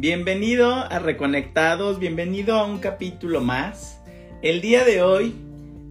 Bienvenido a Reconectados, bienvenido a un capítulo más. El día de hoy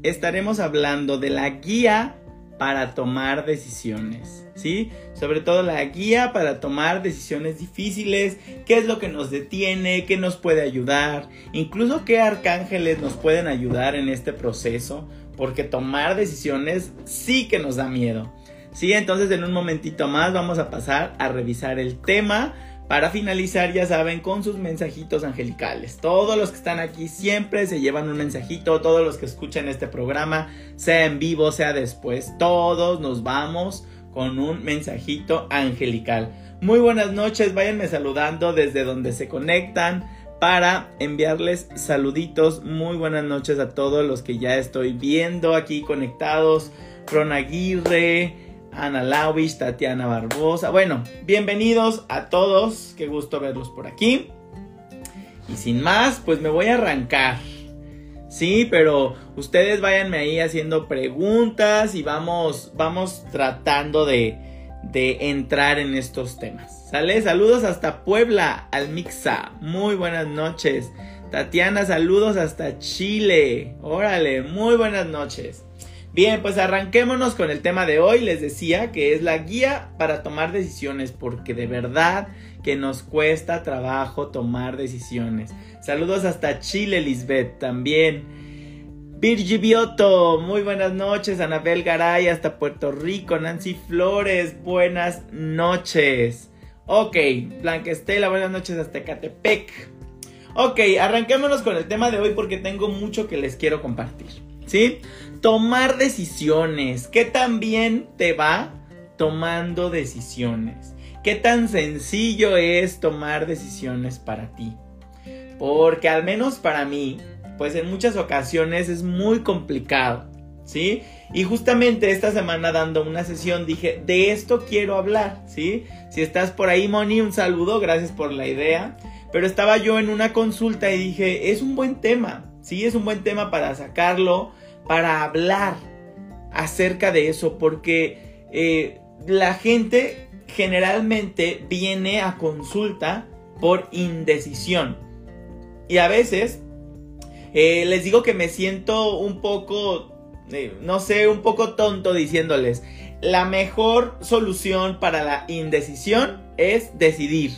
estaremos hablando de la guía para tomar decisiones, ¿sí? Sobre todo la guía para tomar decisiones difíciles, qué es lo que nos detiene, qué nos puede ayudar, incluso qué arcángeles nos pueden ayudar en este proceso, porque tomar decisiones sí que nos da miedo. Sí, entonces en un momentito más vamos a pasar a revisar el tema para finalizar, ya saben, con sus mensajitos angelicales. Todos los que están aquí siempre se llevan un mensajito. Todos los que escuchan este programa, sea en vivo, sea después, todos nos vamos con un mensajito angelical. Muy buenas noches, váyanme saludando desde donde se conectan para enviarles saluditos. Muy buenas noches a todos los que ya estoy viendo aquí conectados. Ron Aguirre, Ana Lauwich, Tatiana Barbosa. Bueno, bienvenidos a todos. Qué gusto verlos por aquí. Y sin más, pues me voy a arrancar. Sí, pero ustedes váyanme ahí haciendo preguntas y vamos, vamos tratando de, de entrar en estos temas. ¿Sale? Saludos hasta Puebla, al Mixa. Muy buenas noches. Tatiana, saludos hasta Chile. Órale, muy buenas noches. Bien, pues arranquémonos con el tema de hoy. Les decía que es la guía para tomar decisiones, porque de verdad que nos cuesta trabajo tomar decisiones. Saludos hasta Chile, Lisbeth, también. Virgi Bioto, muy buenas noches. Anabel Garay, hasta Puerto Rico. Nancy Flores, buenas noches. Ok, Blanca Estela, buenas noches hasta Catepec. Ok, arranquémonos con el tema de hoy porque tengo mucho que les quiero compartir. ¿Sí? Tomar decisiones. ¿Qué tan bien te va tomando decisiones? ¿Qué tan sencillo es tomar decisiones para ti? Porque al menos para mí, pues en muchas ocasiones es muy complicado, ¿sí? Y justamente esta semana dando una sesión dije, de esto quiero hablar, ¿sí? Si estás por ahí, Moni, un saludo, gracias por la idea. Pero estaba yo en una consulta y dije, es un buen tema, ¿sí? Es un buen tema para sacarlo, para hablar acerca de eso, porque eh, la gente generalmente viene a consulta por indecisión. Y a veces eh, les digo que me siento un poco, eh, no sé, un poco tonto diciéndoles, la mejor solución para la indecisión es decidir.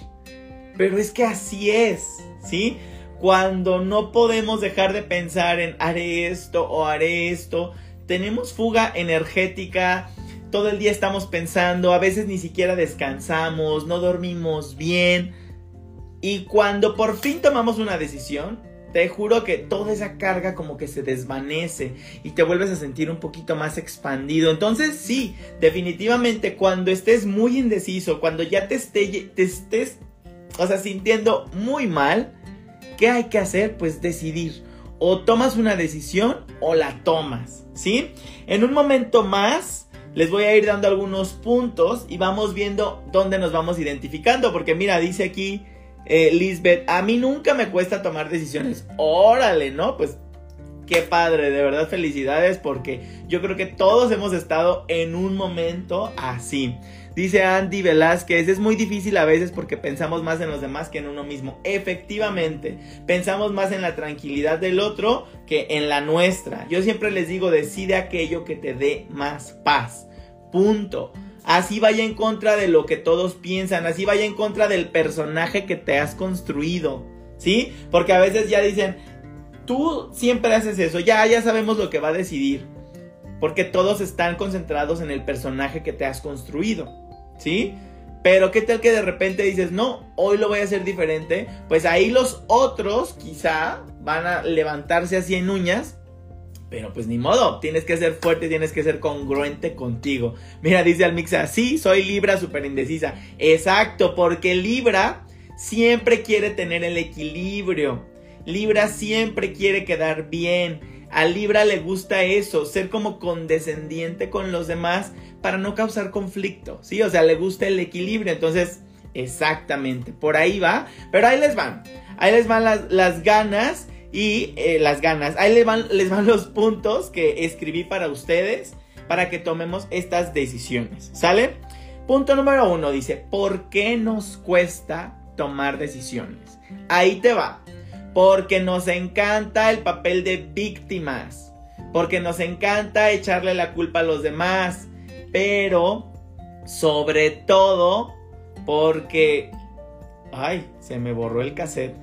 Pero es que así es, ¿sí? Cuando no podemos dejar de pensar en haré esto o haré esto, tenemos fuga energética, todo el día estamos pensando, a veces ni siquiera descansamos, no dormimos bien. Y cuando por fin tomamos una decisión, te juro que toda esa carga como que se desvanece y te vuelves a sentir un poquito más expandido. Entonces sí, definitivamente cuando estés muy indeciso, cuando ya te, te estés, o sea, sintiendo muy mal, ¿Qué hay que hacer? Pues decidir. O tomas una decisión o la tomas, ¿sí? En un momento más les voy a ir dando algunos puntos y vamos viendo dónde nos vamos identificando. Porque mira, dice aquí eh, Lisbeth, a mí nunca me cuesta tomar decisiones. Órale, ¿no? Pues qué padre, de verdad felicidades porque yo creo que todos hemos estado en un momento así. Dice Andy Velázquez, es muy difícil a veces porque pensamos más en los demás que en uno mismo. Efectivamente, pensamos más en la tranquilidad del otro que en la nuestra. Yo siempre les digo, decide aquello que te dé más paz. Punto. Así vaya en contra de lo que todos piensan, así vaya en contra del personaje que te has construido. ¿Sí? Porque a veces ya dicen, tú siempre haces eso, ya, ya sabemos lo que va a decidir. Porque todos están concentrados en el personaje que te has construido. ¿Sí? Pero qué tal que de repente dices, no, hoy lo voy a hacer diferente. Pues ahí los otros quizá van a levantarse así en uñas. Pero pues ni modo, tienes que ser fuerte, tienes que ser congruente contigo. Mira, dice Almixa, sí, soy Libra súper indecisa. Exacto, porque Libra siempre quiere tener el equilibrio. Libra siempre quiere quedar bien. A Libra le gusta eso, ser como condescendiente con los demás, para no causar conflicto, ¿sí? O sea, le gusta el equilibrio, entonces, exactamente, por ahí va, pero ahí les van, ahí les van las, ganas y eh, las ganas, ahí les van, les van los puntos que escribí para ustedes para que tomemos estas decisiones, ¿sale? Punto número uno dice, ¿por qué nos cuesta tomar decisiones. Ahí te va. Porque nos encanta el papel de víctimas. Porque nos encanta echarle la culpa a los demás. Pero, sobre todo, porque... Ay, se me borró el cassette.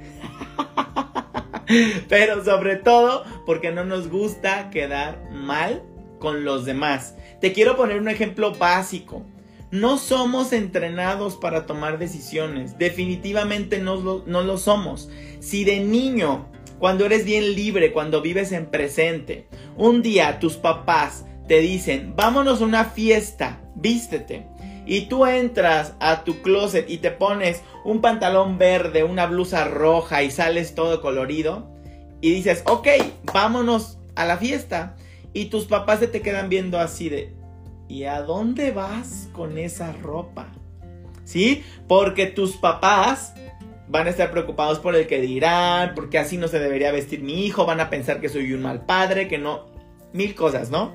Pero sobre todo porque no nos gusta quedar mal con los demás. Te quiero poner un ejemplo básico. No somos entrenados para tomar decisiones. Definitivamente no lo, no lo somos. Si de niño, cuando eres bien libre, cuando vives en presente, un día tus papás te dicen, vámonos a una fiesta, vístete. Y tú entras a tu closet y te pones un pantalón verde, una blusa roja y sales todo colorido. Y dices, ok, vámonos a la fiesta. Y tus papás se te quedan viendo así de, ¿y a dónde vas con esa ropa? ¿Sí? Porque tus papás van a estar preocupados por el que dirán, porque así no se debería vestir mi hijo, van a pensar que soy un mal padre, que no, mil cosas, ¿no?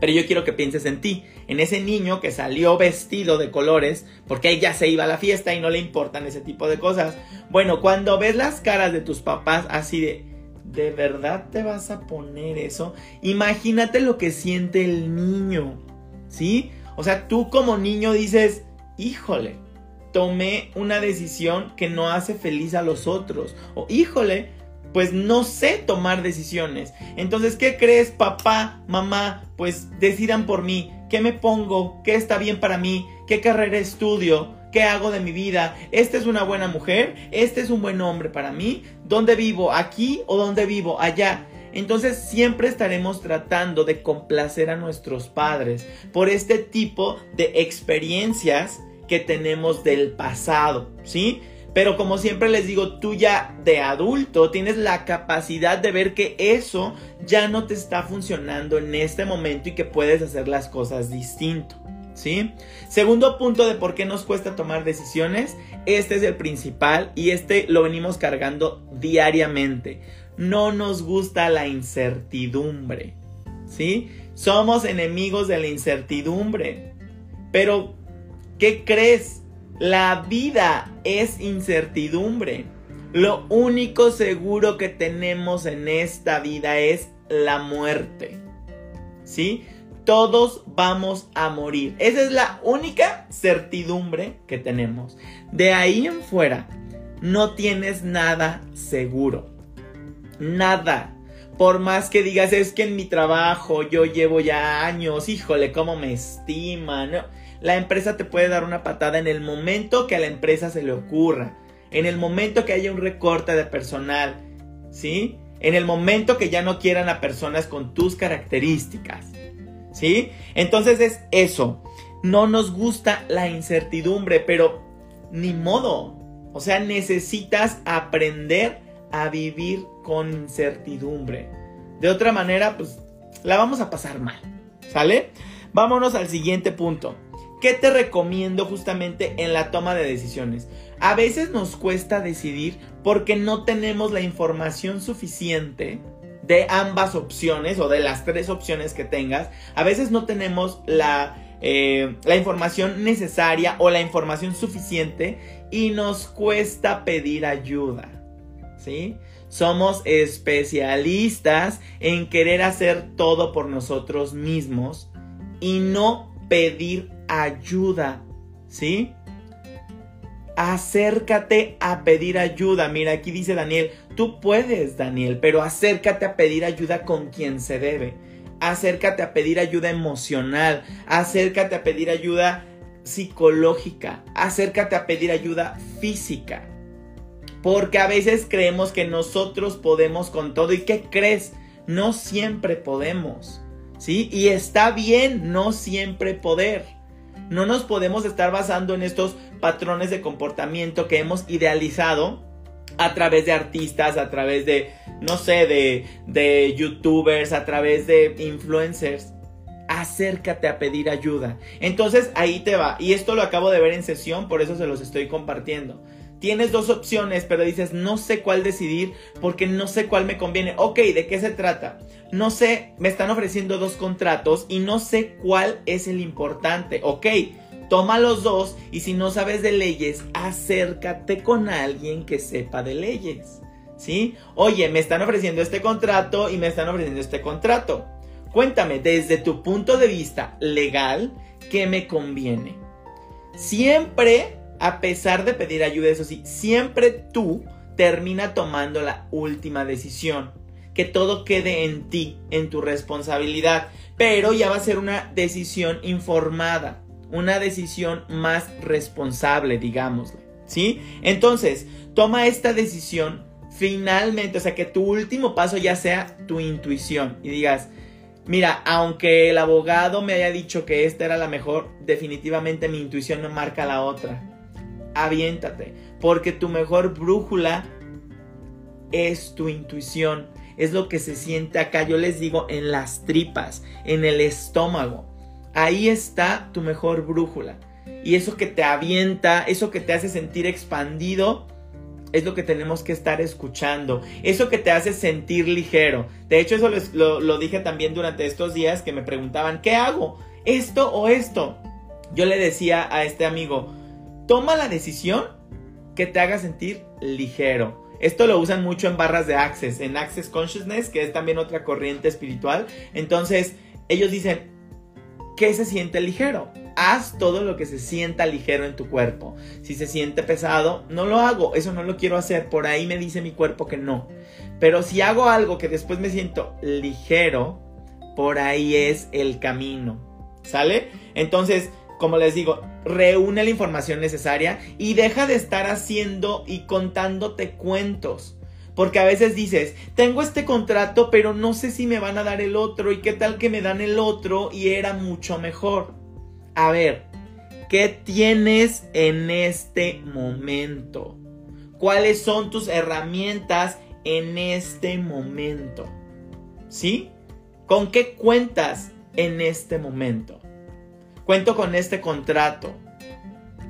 Pero yo quiero que pienses en ti, en ese niño que salió vestido de colores, porque ella se iba a la fiesta y no le importan ese tipo de cosas. Bueno, cuando ves las caras de tus papás así de, ¿de verdad te vas a poner eso? Imagínate lo que siente el niño, ¿sí? O sea, tú como niño dices, híjole, tomé una decisión que no hace feliz a los otros. O híjole, pues no sé tomar decisiones. Entonces, ¿qué crees, papá, mamá? Pues decidan por mí. ¿Qué me pongo? ¿Qué está bien para mí? ¿Qué carrera estudio? ¿Qué hago de mi vida? ¿Esta es una buena mujer? ¿Este es un buen hombre para mí? ¿Dónde vivo? ¿Aquí o dónde vivo? Allá. Entonces siempre estaremos tratando de complacer a nuestros padres por este tipo de experiencias que tenemos del pasado, ¿sí? Pero como siempre les digo, tú ya de adulto tienes la capacidad de ver que eso ya no te está funcionando en este momento y que puedes hacer las cosas distinto. ¿Sí? Segundo punto de por qué nos cuesta tomar decisiones, este es el principal y este lo venimos cargando diariamente. No nos gusta la incertidumbre, ¿sí? Somos enemigos de la incertidumbre. Pero, ¿qué crees? La vida es incertidumbre. Lo único seguro que tenemos en esta vida es la muerte. ¿Sí? Todos vamos a morir. Esa es la única certidumbre que tenemos. De ahí en fuera, no tienes nada seguro. Nada. Por más que digas, es que en mi trabajo yo llevo ya años, híjole, cómo me estiman. No la empresa te puede dar una patada en el momento que a la empresa se le ocurra, en el momento que haya un recorte de personal, ¿sí? En el momento que ya no quieran a personas con tus características, ¿sí? Entonces es eso. No nos gusta la incertidumbre, pero ni modo. O sea, necesitas aprender a vivir con incertidumbre. De otra manera, pues la vamos a pasar mal. ¿Sale? Vámonos al siguiente punto. ¿Qué te recomiendo justamente en la toma de decisiones? A veces nos cuesta decidir porque no tenemos la información suficiente de ambas opciones o de las tres opciones que tengas. A veces no tenemos la, eh, la información necesaria o la información suficiente y nos cuesta pedir ayuda. ¿Sí? Somos especialistas en querer hacer todo por nosotros mismos y no pedir ayuda, ¿sí? Acércate a pedir ayuda. Mira, aquí dice Daniel, tú puedes, Daniel, pero acércate a pedir ayuda con quien se debe. Acércate a pedir ayuda emocional. Acércate a pedir ayuda psicológica. Acércate a pedir ayuda física. Porque a veces creemos que nosotros podemos con todo. ¿Y qué crees? No siempre podemos. ¿Sí? Y está bien no siempre poder. No nos podemos estar basando en estos patrones de comportamiento que hemos idealizado a través de artistas, a través de, no sé, de, de youtubers, a través de influencers. Acércate a pedir ayuda. Entonces ahí te va. Y esto lo acabo de ver en sesión, por eso se los estoy compartiendo. Tienes dos opciones, pero dices, no sé cuál decidir porque no sé cuál me conviene. Ok, ¿de qué se trata? No sé, me están ofreciendo dos contratos y no sé cuál es el importante. Ok, toma los dos y si no sabes de leyes, acércate con alguien que sepa de leyes. ¿Sí? Oye, me están ofreciendo este contrato y me están ofreciendo este contrato. Cuéntame, desde tu punto de vista legal, ¿qué me conviene? Siempre, a pesar de pedir ayuda, eso sí, siempre tú termina tomando la última decisión. Que todo quede en ti, en tu responsabilidad. Pero ya va a ser una decisión informada una decisión más responsable, digámosle. ¿Sí? Entonces, toma esta decisión finalmente, o sea, que tu último paso ya sea tu intuición y digas, mira, aunque el abogado me haya dicho que esta era la mejor, definitivamente mi intuición me marca la otra. Aviéntate, porque tu mejor brújula es tu intuición, es lo que se siente acá, yo les digo, en las tripas, en el estómago. Ahí está tu mejor brújula. Y eso que te avienta, eso que te hace sentir expandido, es lo que tenemos que estar escuchando. Eso que te hace sentir ligero. De hecho, eso lo, lo, dije también durante estos días que me preguntaban, ¿qué hago? ¿Esto o esto? Yo le decía a este amigo, toma la decisión que te haga sentir ligero. Esto lo usan mucho en barras de Access, en Access Consciousness, que es también otra corriente espiritual. Entonces, ellos dicen, ¿Qué se siente ligero? Haz todo lo que se sienta ligero en tu cuerpo. Si se siente pesado, no lo hago. Eso no lo quiero hacer. Por ahí me dice mi cuerpo que no. Pero si hago algo que después me siento ligero, por ahí es el camino. ¿Sale? Entonces, como les digo, reúne la información necesaria y deja de estar haciendo y contándote cuentos. Porque a veces dices, tengo este contrato, pero no sé si me van a dar el otro y qué tal que me dan el otro y era mucho mejor. A ver, ¿qué tienes en este momento? ¿Cuáles son tus herramientas en este momento? ¿Sí? ¿Con qué cuentas en este momento? Cuento con este contrato.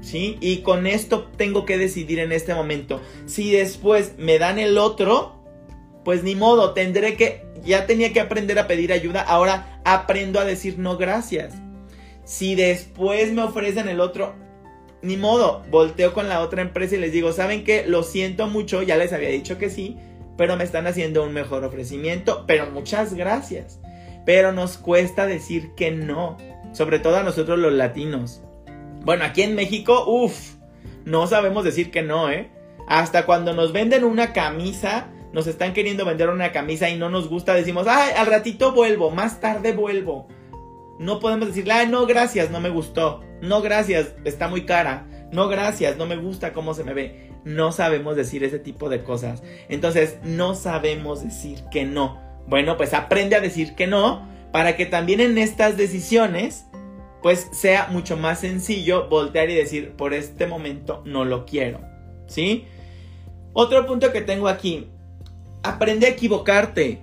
¿sí? Y con esto tengo que decidir en este momento. Si después me dan el otro, pues ni modo, tendré que, ya tenía que aprender a pedir ayuda, ahora aprendo a decir no gracias. Si después me ofrecen el otro, ni modo, volteo con la otra empresa y les digo, ¿saben qué? Lo siento mucho, ya les había dicho que sí, pero me están haciendo un mejor ofrecimiento, pero muchas gracias. Pero nos cuesta decir que no, sobre todo a nosotros los latinos. Bueno, aquí en México, uff, no sabemos decir que no, ¿eh? Hasta cuando nos venden una camisa, nos están queriendo vender una camisa y no nos gusta, decimos, ay, al ratito vuelvo, más tarde vuelvo. No podemos decirle, ay, no, gracias, no me gustó. No, gracias, está muy cara. No, gracias, no me gusta cómo se me ve. No sabemos decir ese tipo de cosas. Entonces, no sabemos decir que no. Bueno, pues aprende a decir que no para que también en estas decisiones pues sea mucho más sencillo voltear y decir, por este momento no lo quiero. ¿Sí? Otro punto que tengo aquí, aprende a equivocarte.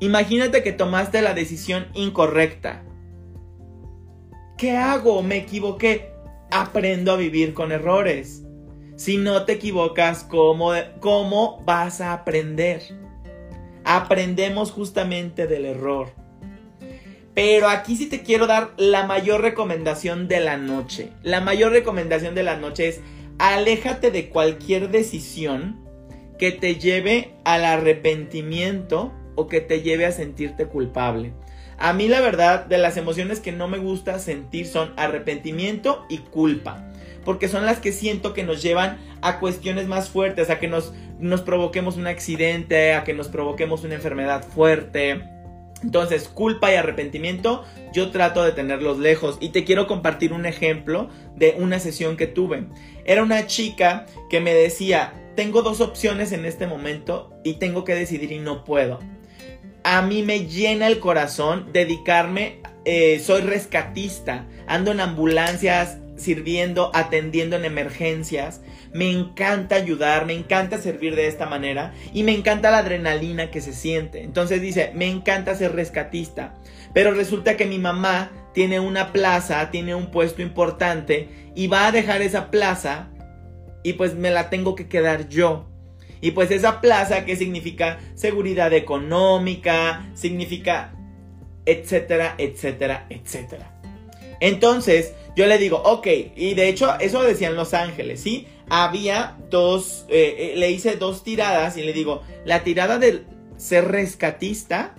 Imagínate que tomaste la decisión incorrecta. ¿Qué hago? Me equivoqué. Aprendo a vivir con errores. Si no te equivocas, ¿cómo, cómo vas a aprender? Aprendemos justamente del error. Pero aquí sí te quiero dar la mayor recomendación de la noche. La mayor recomendación de la noche es aléjate de cualquier decisión que te lleve al arrepentimiento o que te lleve a sentirte culpable. A mí la verdad de las emociones que no me gusta sentir son arrepentimiento y culpa. Porque son las que siento que nos llevan a cuestiones más fuertes, a que nos, nos provoquemos un accidente, a que nos provoquemos una enfermedad fuerte, entonces, culpa y arrepentimiento, yo trato de tenerlos lejos. Y te quiero compartir un ejemplo de una sesión que tuve. Era una chica que me decía, tengo dos opciones en este momento y tengo que decidir y no puedo. A mí me llena el corazón dedicarme, eh, soy rescatista, ando en ambulancias, sirviendo, atendiendo en emergencias. Me encanta ayudar, me encanta servir de esta manera y me encanta la adrenalina que se siente. Entonces dice, me encanta ser rescatista. Pero resulta que mi mamá tiene una plaza, tiene un puesto importante y va a dejar esa plaza y pues me la tengo que quedar yo. Y pues esa plaza, ¿qué significa? Seguridad económica, significa etcétera, etcétera, etcétera. Entonces, yo le digo, ok, y de hecho eso decían los ángeles, ¿sí? Había dos, eh, eh, le hice dos tiradas y le digo, la tirada del ser rescatista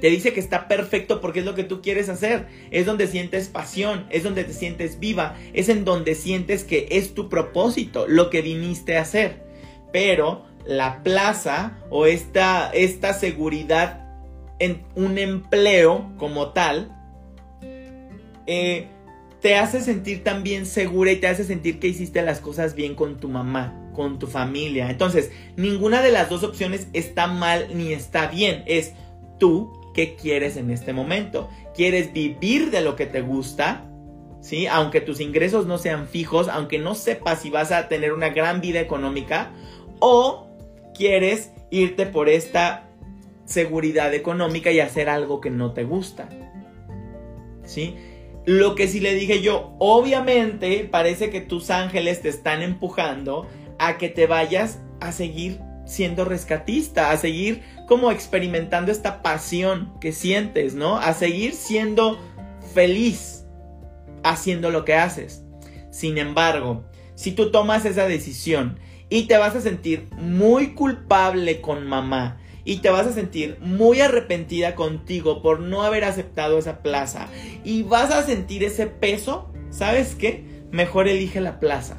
te dice que está perfecto porque es lo que tú quieres hacer, es donde sientes pasión, es donde te sientes viva, es en donde sientes que es tu propósito, lo que viniste a hacer. Pero la plaza o esta, esta seguridad en un empleo como tal, eh, te hace sentir también segura y te hace sentir que hiciste las cosas bien con tu mamá, con tu familia. Entonces, ninguna de las dos opciones está mal ni está bien. Es tú qué quieres en este momento. ¿Quieres vivir de lo que te gusta? ¿Sí? Aunque tus ingresos no sean fijos, aunque no sepas si vas a tener una gran vida económica, o quieres irte por esta seguridad económica y hacer algo que no te gusta. ¿Sí? Lo que sí le dije yo, obviamente parece que tus ángeles te están empujando a que te vayas a seguir siendo rescatista, a seguir como experimentando esta pasión que sientes, ¿no? A seguir siendo feliz haciendo lo que haces. Sin embargo, si tú tomas esa decisión y te vas a sentir muy culpable con mamá, y te vas a sentir muy arrepentida contigo por no haber aceptado esa plaza y vas a sentir ese peso, ¿sabes qué? Mejor elige la plaza.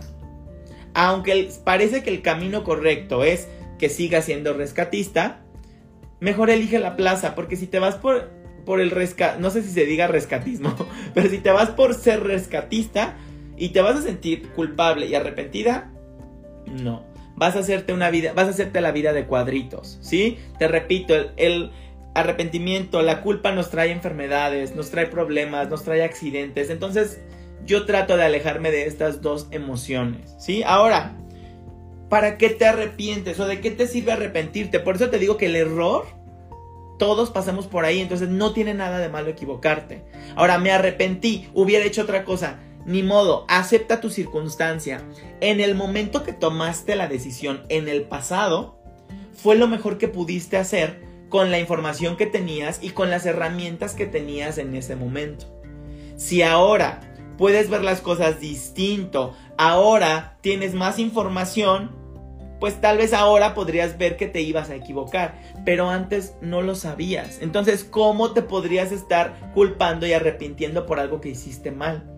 Aunque parece que el camino correcto es que sigas siendo rescatista, mejor elige la plaza, porque si te vas por, por el rescat, no sé si se diga rescatismo, pero si te vas por ser rescatista y te vas a sentir culpable y arrepentida, no vas a hacerte una vida, vas a hacerte la vida de cuadritos, ¿sí? Te repito, el, arrepentimiento, la culpa nos trae enfermedades, nos trae problemas, nos trae accidentes. Entonces, yo trato de alejarme de estas dos emociones, ¿sí? Ahora, ¿para qué te arrepientes o de qué te sirve arrepentirte? Por eso te digo que el error todos pasamos por ahí, entonces no tiene nada de malo equivocarte. Ahora, me arrepentí, hubiera hecho otra cosa ni modo, acepta tu circunstancia. En el momento que tomaste la decisión en el pasado, fue lo mejor que pudiste hacer con la información que tenías y con las herramientas que tenías en ese momento. Si ahora puedes ver las cosas distinto, ahora tienes más información, pues tal vez ahora podrías ver que te ibas a equivocar, pero antes no lo sabías. Entonces, ¿cómo te podrías estar culpando y arrepintiendo por algo que hiciste mal?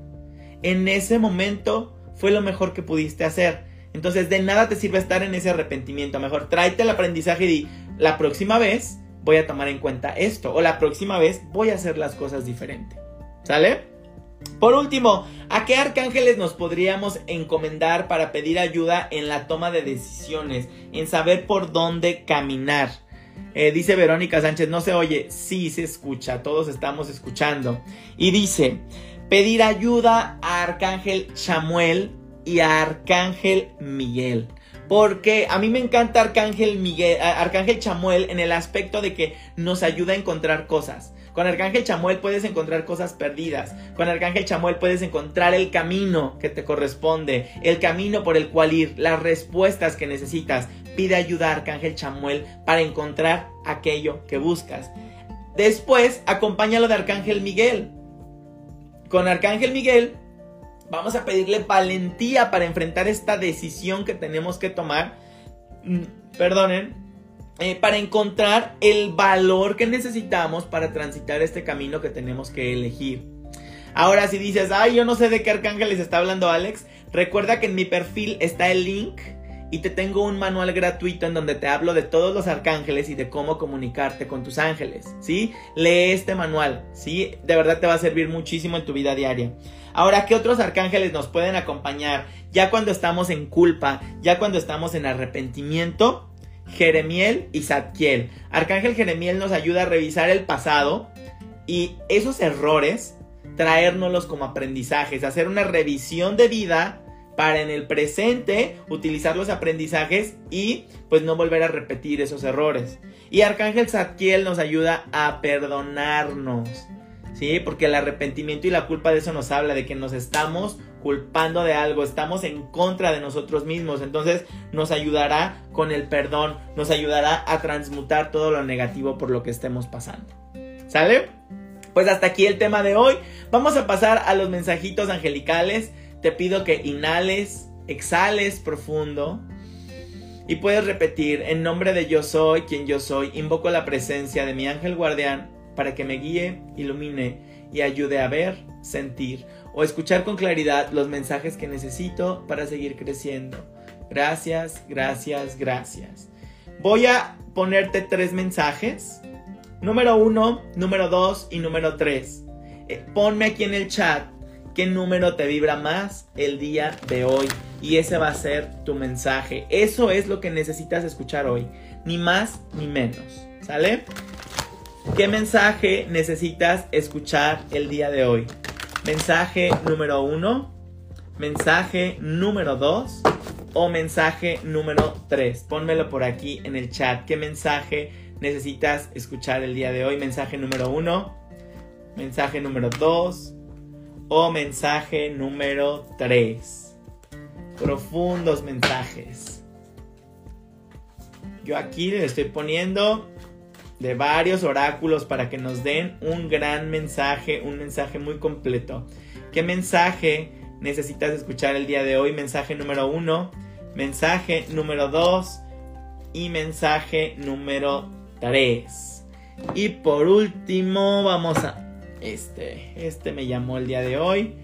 En ese momento fue lo mejor que pudiste hacer. Entonces de nada te sirve estar en ese arrepentimiento. Mejor tráete el aprendizaje y di, la próxima vez voy a tomar en cuenta esto. O la próxima vez voy a hacer las cosas diferente. ¿Sale? Por último, ¿a qué arcángeles nos podríamos encomendar para pedir ayuda en la toma de decisiones? En saber por dónde caminar. Eh, dice Verónica Sánchez, no se oye, sí se escucha, todos estamos escuchando. Y dice, pedir ayuda a Arcángel Chamuel y a Arcángel Miguel. Porque a mí me encanta Arcángel Miguel, Arcángel Chamuel en el aspecto de que nos ayuda a encontrar cosas. Con Arcángel Chamuel puedes encontrar cosas perdidas. Con Arcángel Chamuel puedes encontrar el camino que te corresponde, el camino por el cual ir, las respuestas que necesitas. Pide ayuda a Arcángel Chamuel para encontrar aquello que buscas. Después, acompáñalo de Arcángel Miguel con Arcángel Miguel vamos a pedirle valentía para enfrentar esta decisión que tenemos que tomar. Mm, perdonen. Eh, para encontrar el valor que necesitamos para transitar este camino que tenemos que elegir. Ahora si dices, ay, yo no sé de qué arcángel les está hablando Alex, recuerda que en mi perfil está el link y te tengo un manual gratuito en donde te hablo de todos los arcángeles y de cómo comunicarte con tus ángeles, ¿sí? Lee este manual, ¿sí? De verdad te va a servir muchísimo en tu vida diaria. Ahora, ¿qué otros arcángeles nos pueden acompañar ya cuando estamos en culpa, ya cuando estamos en arrepentimiento? Jeremiel y Zadkiel. Arcángel Jeremiel nos ayuda a revisar el pasado y esos errores traérnoslos como aprendizajes, hacer una revisión de vida para en el presente utilizar los aprendizajes y pues no volver a repetir esos errores. Y Arcángel Zadkiel nos ayuda a perdonarnos. ¿Sí? Porque el arrepentimiento y la culpa de eso nos habla de que nos estamos culpando de algo, estamos en contra de nosotros mismos. Entonces nos ayudará con el perdón, nos ayudará a transmutar todo lo negativo por lo que estemos pasando. ¿Sale? Pues hasta aquí el tema de hoy. Vamos a pasar a los mensajitos angelicales. Te pido que inhales, exhales profundo. Y puedes repetir, en nombre de yo soy quien yo soy, invoco la presencia de mi ángel guardián para que me guíe, ilumine y ayude a ver, sentir o escuchar con claridad los mensajes que necesito para seguir creciendo. Gracias, gracias, gracias. Voy a ponerte tres mensajes. Número uno, número dos y número tres. Eh, ponme aquí en el chat qué número te vibra más el día de hoy. Y ese va a ser tu mensaje. Eso es lo que necesitas escuchar hoy. Ni más ni menos. ¿Sale? ¿Qué mensaje necesitas escuchar el día de hoy? Mensaje número uno, mensaje número dos o mensaje número tres. Pónmelo por aquí en el chat. ¿Qué mensaje necesitas escuchar el día de hoy? Mensaje número uno, mensaje número dos o mensaje número tres. Profundos mensajes. Yo aquí le estoy poniendo de varios oráculos para que nos den un gran mensaje, un mensaje muy completo. ¿Qué mensaje necesitas escuchar el día de hoy? Mensaje número uno, mensaje número dos y mensaje número tres. Y por último, vamos a... Este, este me llamó el día de hoy.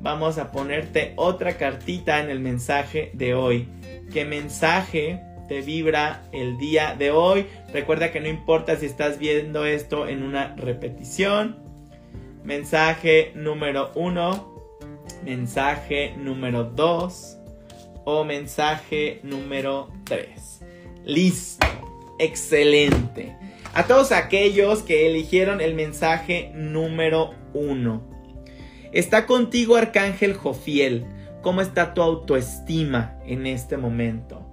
Vamos a ponerte otra cartita en el mensaje de hoy. ¿Qué mensaje te vibra el día de hoy. Recuerda que no importa si estás viendo esto en una repetición. Mensaje número uno, mensaje número dos o mensaje número tres. Listo. Excelente. A todos aquellos que eligieron el mensaje número uno. Está contigo Arcángel Jofiel. ¿Cómo está tu autoestima en este momento?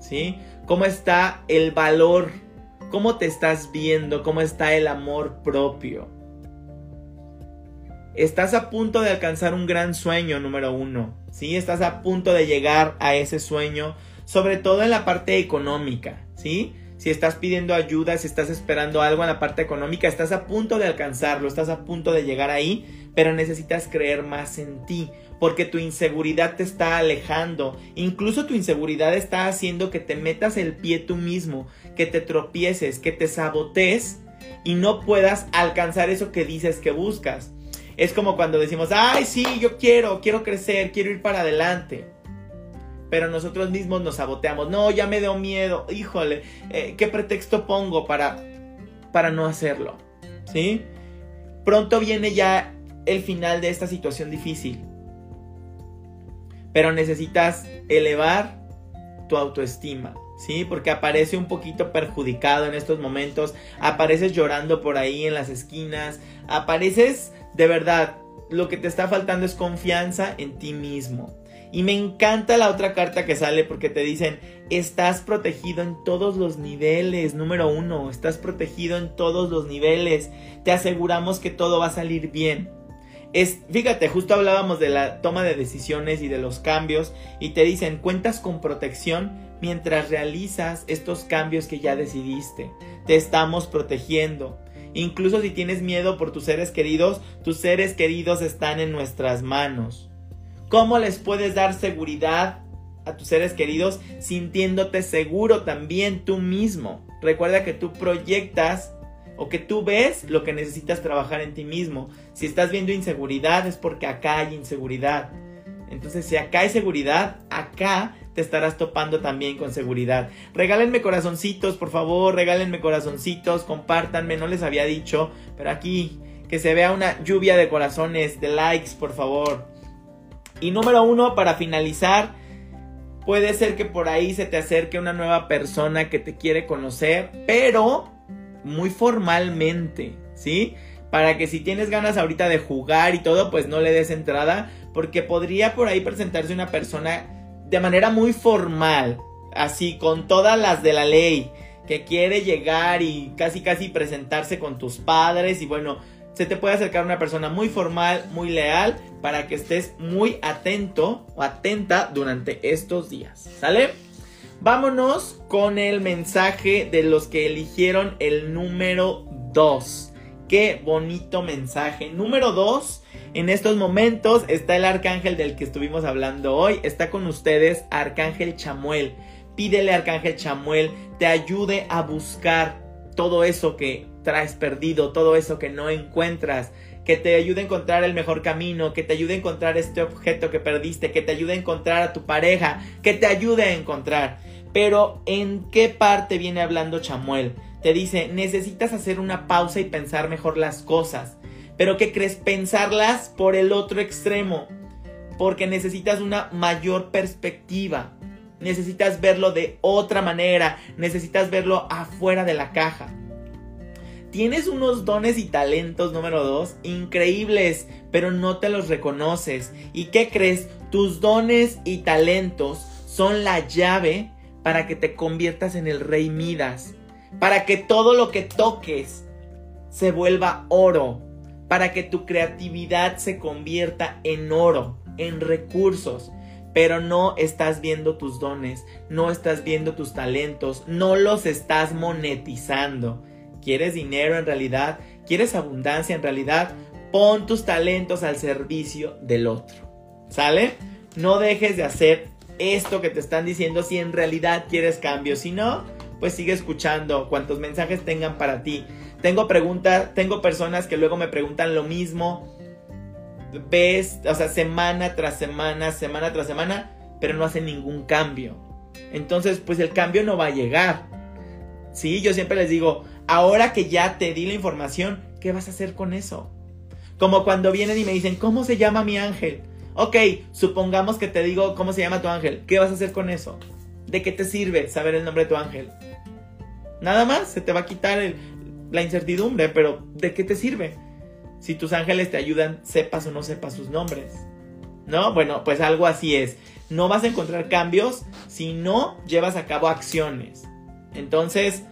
¿sí? ¿Cómo está el valor? ¿Cómo te estás viendo? ¿Cómo está el amor propio? Estás a punto de alcanzar un gran sueño, número uno, ¿sí? Estás a punto de llegar a ese sueño, sobre todo en la parte económica, ¿sí? Si estás pidiendo ayuda, si estás esperando algo en la parte económica, estás a punto de alcanzarlo, estás a punto de llegar ahí, pero necesitas creer más en ti porque tu inseguridad te está alejando. Incluso tu inseguridad está haciendo que te metas el pie tú mismo, que te tropieces, que te sabotees y no puedas alcanzar eso que dices que buscas. Es como cuando decimos, ay, sí, yo quiero, quiero crecer, quiero ir para adelante. Pero nosotros mismos nos saboteamos. No, ya me dio miedo. Híjole, eh, ¿qué pretexto pongo para, para no hacerlo? ¿Sí? Pronto viene ya el final de esta situación difícil. Pero necesitas elevar tu autoestima, ¿sí? Porque aparece un poquito perjudicado en estos momentos, apareces llorando por ahí en las esquinas, apareces de verdad, lo que te está faltando es confianza en ti mismo. Y me encanta la otra carta que sale porque te dicen, estás protegido en todos los niveles, número uno, estás protegido en todos los niveles, te aseguramos que todo va a salir bien. Es, fíjate, justo hablábamos de la toma de decisiones y de los cambios y te dicen, cuentas con protección mientras realizas estos cambios que ya decidiste. Te estamos protegiendo. Incluso si tienes miedo por tus seres queridos, tus seres queridos están en nuestras manos. ¿Cómo les puedes dar seguridad a tus seres queridos sintiéndote seguro también tú mismo? Recuerda que tú proyectas o que tú ves lo que necesitas trabajar en ti mismo. Si estás viendo inseguridad es porque acá hay inseguridad. Entonces, si acá hay seguridad, acá te estarás topando también con seguridad. Regálenme corazoncitos, por favor, regálenme corazoncitos, compártanme, no les había dicho, pero aquí que se vea una lluvia de corazones, de likes, por favor. Y número uno, para finalizar, puede ser que por ahí se te acerque una nueva persona que te quiere conocer, pero muy formalmente, ¿sí? Para que si tienes ganas ahorita de jugar y todo, pues no le des entrada, porque podría por ahí presentarse una persona de manera muy formal, así, con todas las de la ley, que quiere llegar y casi casi presentarse con tus padres y bueno, se te puede acercar una persona muy formal, muy leal, para que estés muy atento o atenta durante estos días, ¿sale? Vámonos con el mensaje de los que eligieron el número 2. Qué bonito mensaje. Número dos, en estos momentos está el arcángel del que estuvimos hablando hoy. Está con ustedes Arcángel Chamuel. Pídele Arcángel Chamuel te ayude a buscar todo eso que traes perdido, todo eso que no encuentras, que te ayude a encontrar el mejor camino, que te ayude a encontrar este objeto que perdiste, que te ayude a encontrar a tu pareja, que te ayude a encontrar. Pero ¿en qué parte viene hablando Chamuel? Te dice, necesitas hacer una pausa y pensar mejor las cosas. Pero ¿qué crees? Pensarlas por el otro extremo. Porque necesitas una mayor perspectiva. Necesitas verlo de otra manera. Necesitas verlo afuera de la caja. Tienes unos dones y talentos, número dos, increíbles, pero no te los reconoces. ¿Y qué crees? Tus dones y talentos son la llave para que te conviertas en el rey Midas. Para que todo lo que toques se vuelva oro para que tu creatividad se convierta en oro, en recursos. Pero no estás viendo tus dones, no estás viendo tus talentos, no los estás monetizando. ¿Quieres dinero en realidad? ¿Quieres abundancia en realidad? Pon tus talentos al servicio del otro. ¿Sale? No dejes de hacer esto que te están diciendo si en realidad quieres cambio. Si no, pues sigue escuchando cuantos mensajes tengan para ti. Tengo preguntas, tengo personas que luego me preguntan lo mismo. Ves, o sea, semana tras semana, semana tras semana, pero no hacen ningún cambio. Entonces, pues el cambio no va a llegar. Sí, yo siempre les digo, ahora que ya te di la información, ¿qué vas a hacer con eso? Como cuando vienen y me dicen, ¿cómo se llama mi ángel? Ok, supongamos que te digo cómo se llama tu ángel. ¿Qué vas a hacer con eso? ¿De qué te sirve saber el nombre de tu ángel? Nada más, se te va a quitar la incertidumbre, pero ¿de qué te sirve? Si tus ángeles te ayudan, sepas o no sepas sus nombres. ¿No? Bueno, pues algo así es. No vas a encontrar cambios si no llevas a cabo acciones. Entonces,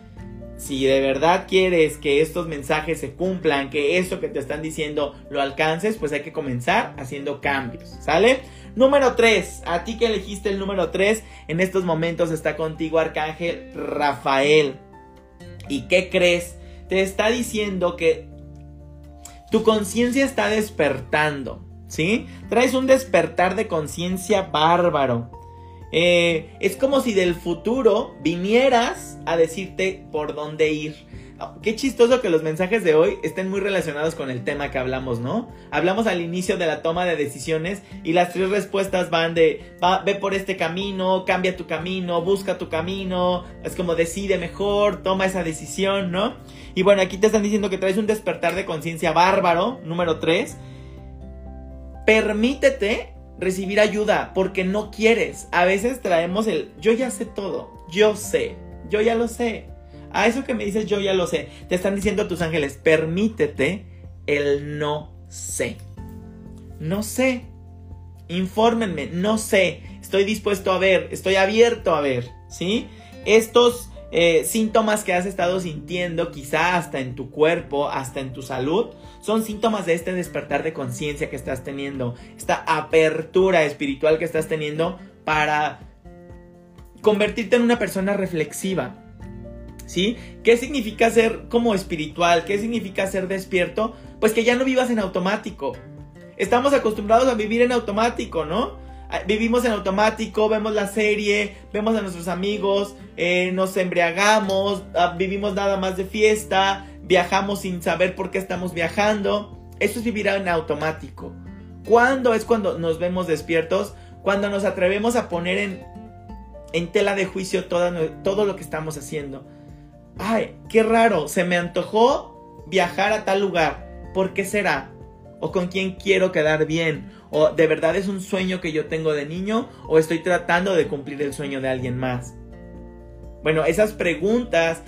si de verdad quieres que estos mensajes se cumplan, que esto que te están diciendo lo alcances, pues hay que comenzar haciendo cambios. ¿Sale? Número 3. A ti que elegiste el número 3, en estos momentos está contigo Arcángel Rafael. ¿Y qué crees? te está diciendo que tu conciencia está despertando, ¿sí? Traes un despertar de conciencia bárbaro. Eh, es como si del futuro vinieras a decirte por dónde ir. Qué chistoso que los mensajes de hoy estén muy relacionados con el tema que hablamos, ¿no? Hablamos al inicio de la toma de decisiones y las tres respuestas van de ve por este camino, cambia tu camino, busca tu camino, es como decide mejor, toma esa decisión, ¿no? Y bueno, aquí te están diciendo que traes un despertar de conciencia bárbaro, número tres. Permítete recibir ayuda porque no quieres. A veces traemos el yo ya sé todo, yo sé, yo ya lo sé a eso que me dices yo ya lo sé. Te están diciendo tus ángeles, permítete el no sé. No sé. Infórmenme, no sé. Estoy dispuesto a ver, estoy abierto a ver, ¿sí? Estos eh, síntomas que has estado sintiendo, quizá hasta en tu cuerpo, hasta en tu salud, son síntomas de este despertar de conciencia que estás teniendo, esta apertura espiritual que estás teniendo para convertirte en una persona reflexiva, ¿sí? ¿Qué significa ser como espiritual? ¿Qué significa ser despierto? Pues que ya no vivas en automático. Estamos acostumbrados a vivir en automático, ¿no? Ah, vivimos en automático, vemos la serie, vemos a nuestros amigos, eh, nos embriagamos, ah, vivimos nada más de fiesta, viajamos sin saber por qué estamos viajando. Eso es vivir en automático. ¿Cuándo es cuando nos vemos despiertos? Cuando nos atrevemos a poner en, en tela de juicio todo lo que estamos haciendo ay, qué raro, se me antojó viajar a tal lugar. ¿Por qué será? ¿O con quién quiero quedar bien? ¿O de verdad es un sueño que yo tengo de niño? ¿O estoy tratando de cumplir el sueño de alguien más? Bueno, esas preguntas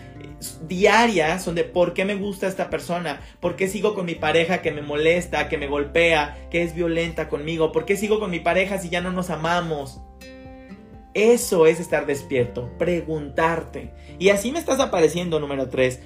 diarias son de por qué me gusta esta persona, por qué sigo con mi pareja que me molesta, que me golpea, que es violenta conmigo, por qué sigo con mi pareja si ya no nos amamos. Eso es estar despierto, preguntarte. Y así me estás apareciendo número 3.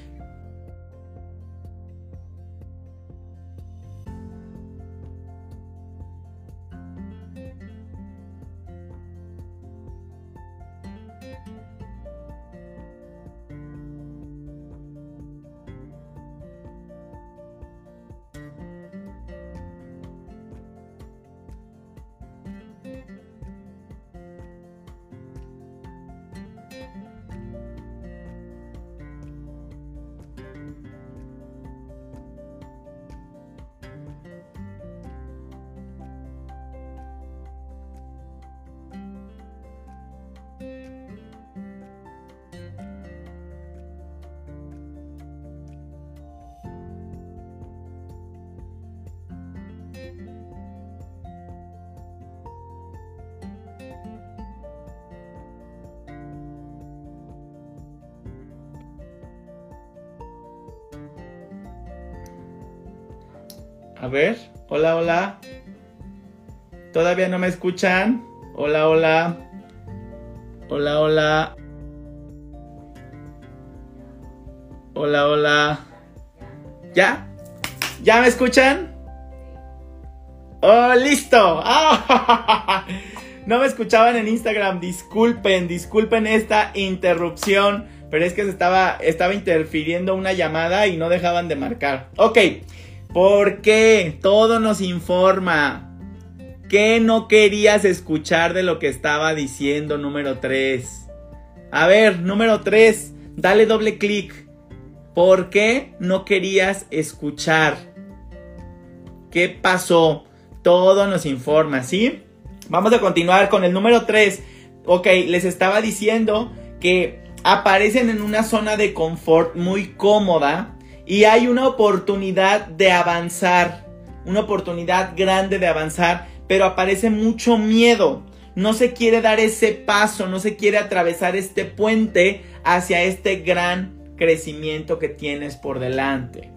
A ver, hola, hola. ¿Todavía no me escuchan? Hola, hola. Hola, hola. Hola, hola. ¿Ya? ¿Ya me escuchan? ¡Oh, listo! No me escuchaban en Instagram, disculpen, disculpen esta interrupción, pero es que se estaba, estaba interfiriendo una llamada y no dejaban de marcar. Ok, ¿por qué? Todo nos informa. ¿Qué no querías escuchar de lo que estaba diciendo número 3? A ver, número 3, dale doble clic. ¿Por qué no querías escuchar? ¿Qué pasó? Todo nos informa, ¿sí? Vamos a continuar con el número 3. Ok, les estaba diciendo que aparecen en una zona de confort muy cómoda y hay una oportunidad de avanzar, una oportunidad grande de avanzar, pero aparece mucho miedo. No se quiere dar ese paso, no se quiere atravesar este puente hacia este gran crecimiento que tienes por delante.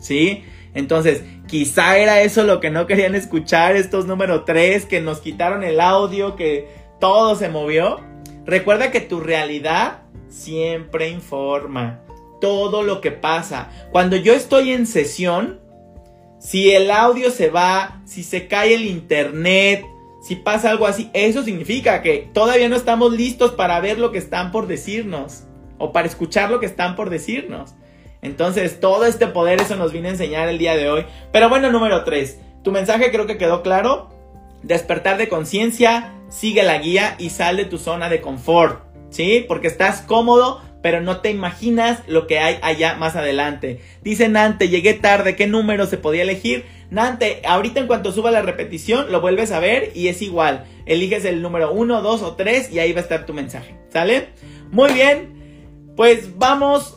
¿Sí? Entonces, quizá era eso lo que no querían escuchar estos número 3, que nos quitaron el audio, que todo se movió. Recuerda que tu realidad siempre informa todo lo que pasa. Cuando yo estoy en sesión, si el audio se va, si se cae el internet, si pasa algo así, eso significa que todavía no estamos listos para ver lo que están por decirnos o para escuchar lo que están por decirnos. Entonces, todo este poder, eso nos viene a enseñar el día de hoy. Pero bueno, número 3. Tu mensaje creo que quedó claro. Despertar de conciencia, sigue la guía y sal de tu zona de confort. ¿Sí? Porque estás cómodo, pero no te imaginas lo que hay allá más adelante. Dice Nante, llegué tarde, ¿qué número se podía elegir? Nante, ahorita en cuanto suba la repetición, lo vuelves a ver y es igual. Eliges el número 1, 2 o 3 y ahí va a estar tu mensaje. ¿Sale? Muy bien. Pues vamos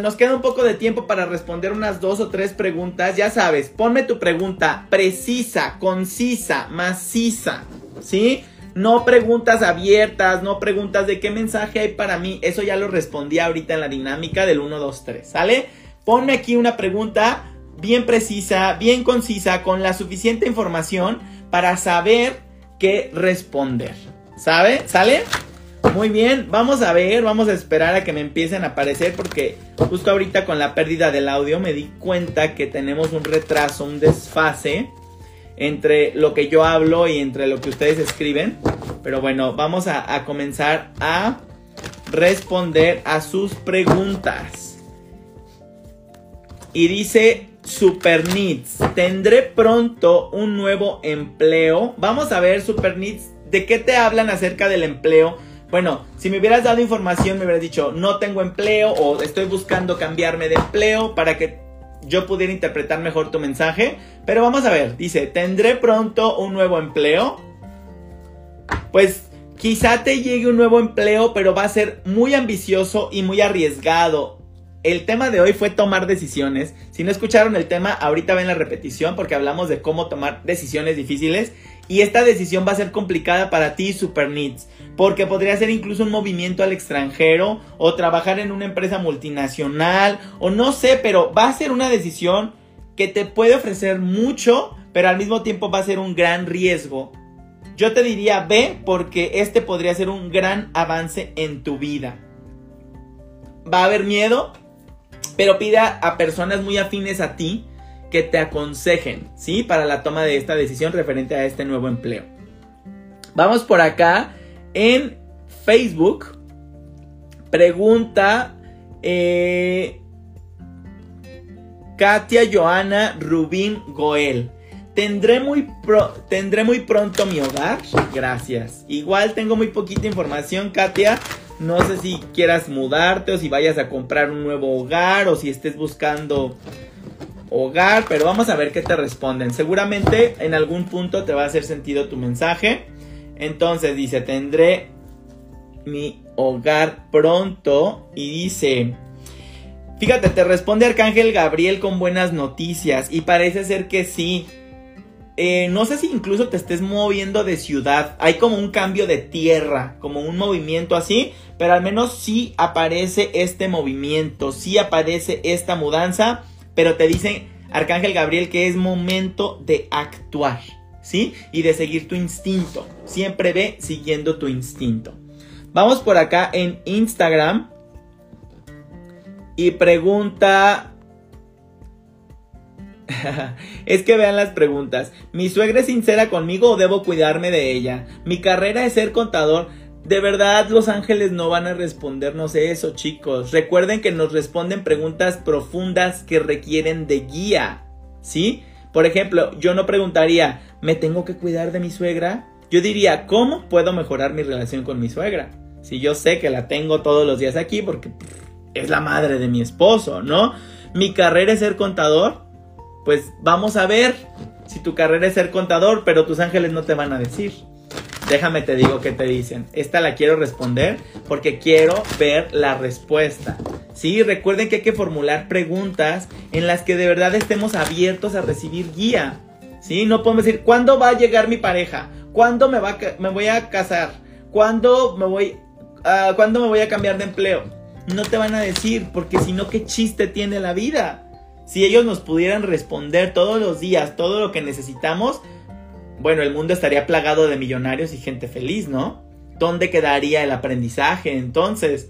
nos queda un poco de tiempo para responder unas dos o tres preguntas. Ya sabes, ponme tu pregunta precisa, concisa, maciza, ¿sí? No preguntas abiertas, no preguntas de qué mensaje hay para mí. Eso ya lo respondí ahorita en la dinámica del 1, 2, 3, ¿sale? Ponme aquí una pregunta bien precisa, bien concisa, con la suficiente información para saber qué responder. ¿Sabe? ¿Sale? Muy bien, vamos a ver, vamos a esperar a que me empiecen a aparecer porque justo ahorita con la pérdida del audio me di cuenta que tenemos un retraso, un desfase entre lo que yo hablo y entre lo que ustedes escriben. Pero bueno, vamos a, comenzar a responder a sus preguntas. Y dice Super Needs, tendré pronto un nuevo empleo. Vamos a ver Super Needs, ¿de qué te hablan acerca del empleo? Bueno, si me hubieras dado información, me hubieras dicho, no tengo empleo o estoy buscando cambiarme de empleo para que yo pudiera interpretar mejor tu mensaje. Pero vamos a ver, dice, ¿tendré pronto un nuevo empleo? Pues quizá te llegue un nuevo empleo, pero va a ser muy ambicioso y muy arriesgado. El tema de hoy fue tomar decisiones. Si no escucharon el tema, ahorita ven la repetición porque hablamos de cómo tomar decisiones difíciles. Y esta decisión va a ser complicada para ti, Super Needs, porque podría ser incluso un movimiento al extranjero o trabajar en una empresa multinacional o no sé, pero va a ser una decisión que te puede ofrecer mucho, pero al mismo tiempo va a ser un gran riesgo. Yo te diría ve porque este podría ser un gran avance en tu vida. Va a haber miedo, pero pida a personas muy afines a ti que te aconsejen, ¿sí? Para la toma de esta decisión referente a este nuevo empleo. Vamos por acá en Facebook. Pregunta eh, Katia Joana Rubín Goel. ¿Tendré muy, ¿Tendré muy pronto mi hogar? Gracias. Igual tengo muy poquita información, Katia. No sé si quieras mudarte o si vayas a comprar un nuevo hogar o si estés buscando hogar, pero vamos a ver qué te responden. Seguramente en algún punto te va a hacer sentido tu mensaje. Entonces dice, tendré mi hogar pronto y dice, fíjate, te responde Arcángel Gabriel con buenas noticias y parece ser que sí. Eh, no sé si incluso te estés moviendo de ciudad. Hay como un cambio de tierra, como un movimiento así, pero al menos sí aparece este movimiento, sí aparece esta mudanza pero te dicen Arcángel Gabriel que es momento de actuar, ¿sí? Y de seguir tu instinto. Siempre ve siguiendo tu instinto. Vamos por acá en Instagram y pregunta es que vean las preguntas. ¿Mi suegra es sincera conmigo o debo cuidarme de ella? Mi carrera es ser contador. De verdad, los ángeles no van a respondernos eso, chicos. Recuerden que nos responden preguntas profundas que requieren de guía. ¿Sí? Por ejemplo, yo no preguntaría, ¿me tengo que cuidar de mi suegra? Yo diría, ¿cómo puedo mejorar mi relación con mi suegra? Si yo sé que la tengo todos los días aquí porque es la madre de mi esposo, ¿no? Mi carrera es ser contador pues vamos a ver si tu carrera es ser contador, pero tus ángeles no te van a decir. Déjame te digo qué te dicen. Esta la quiero responder porque quiero ver la respuesta. Sí, recuerden que hay que formular preguntas en las que de verdad estemos abiertos a recibir guía. Sí, no podemos decir, ¿cuándo va a llegar mi pareja? ¿Cuándo me, va me voy a casar? ¿Cuándo me voy, uh, ¿Cuándo me voy a cambiar de empleo? No te van a decir, porque si no, ¿qué chiste tiene la vida? Si ellos nos pudieran responder todos los días todo lo que necesitamos, bueno, el mundo estaría plagado de millonarios y gente feliz, ¿no? ¿Dónde quedaría el aprendizaje entonces?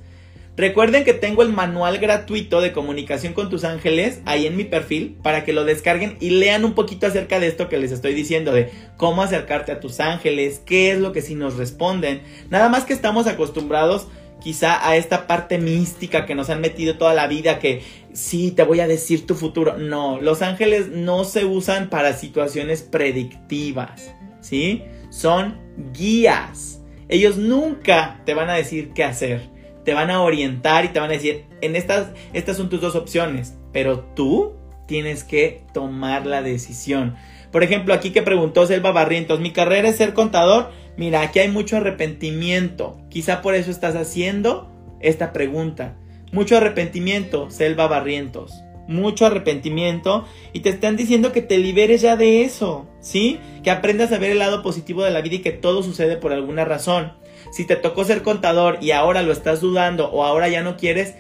Recuerden que tengo el manual gratuito de comunicación con tus ángeles ahí en mi perfil para que lo descarguen y lean un poquito acerca de esto que les estoy diciendo, de cómo acercarte a tus ángeles, qué es lo que sí nos responden. Nada más que estamos acostumbrados quizá a esta parte mística que nos han metido toda la vida, que sí, te voy a decir tu futuro. No, los ángeles no se usan para situaciones predictivas, ¿sí? Son guías. Ellos nunca te van a decir qué hacer. Te van a orientar y te van a decir, en estas, estas son tus dos opciones, pero tú tienes que tomar la decisión. Por ejemplo, aquí que preguntó Selva Barrientos, mi carrera es ser contador mira, aquí hay mucho arrepentimiento. Quizá por eso estás haciendo esta pregunta. Mucho arrepentimiento, Selva Barrientos. Mucho arrepentimiento y te están diciendo que te liberes ya de eso, ¿sí? Que aprendas a ver el lado positivo de la vida y que todo sucede por alguna razón. Si te tocó ser contador y ahora lo estás dudando o ahora ya no quieres,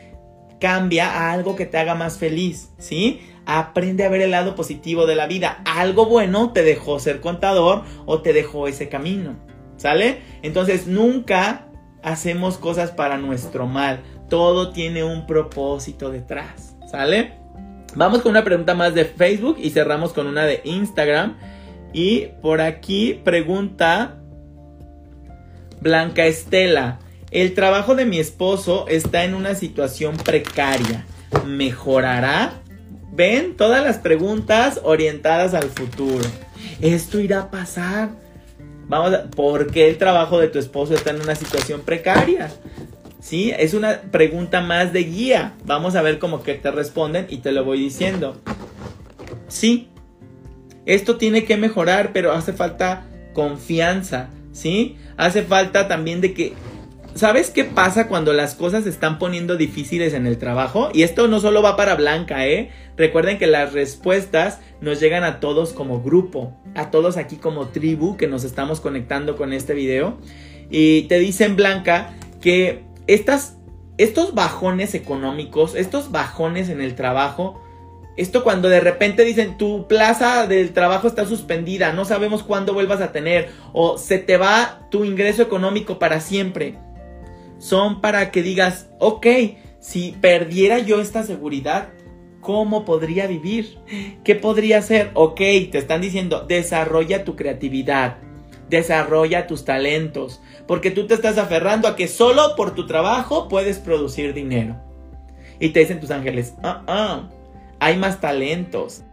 cambia a algo que te haga más feliz, ¿sí? Aprende a ver el lado positivo de la vida. Algo bueno te dejó ser contador o te dejó ese camino. ¿Sale? Entonces nunca hacemos cosas para nuestro mal. Todo tiene un propósito detrás. ¿Sale? Vamos con una pregunta más de Facebook y cerramos con una de Instagram. Y por aquí pregunta Blanca Estela. El trabajo de mi esposo está en una situación precaria. ¿Mejorará? Ven todas las preguntas orientadas al futuro. Esto irá a pasar. Vamos a, ¿por qué el trabajo de tu esposo está en una situación precaria? ¿Sí? Es una pregunta más de guía. Vamos a ver cómo que te responden y te lo voy diciendo. Sí, esto tiene que mejorar, pero hace falta confianza, ¿sí? Hace falta también de que ¿Sabes qué pasa cuando las cosas se están poniendo difíciles en el trabajo? Y esto no solo va para Blanca, ¿eh? Recuerden que las respuestas nos llegan a todos como grupo, a todos aquí como tribu que nos estamos conectando con este video. Y te dicen, Blanca, que estas, estos bajones económicos, estos bajones en el trabajo, esto cuando de repente dicen tu plaza del trabajo está suspendida, no sabemos cuándo vuelvas a tener, o se te va tu ingreso económico para siempre son para que digas, ok, si perdiera yo esta seguridad, ¿cómo podría vivir? ¿Qué podría hacer? Ok, te están diciendo, desarrolla tu creatividad, desarrolla tus talentos, porque tú te estás aferrando a que solo por tu trabajo puedes producir dinero. Y te dicen tus ángeles, ah, ah, hay más talentos,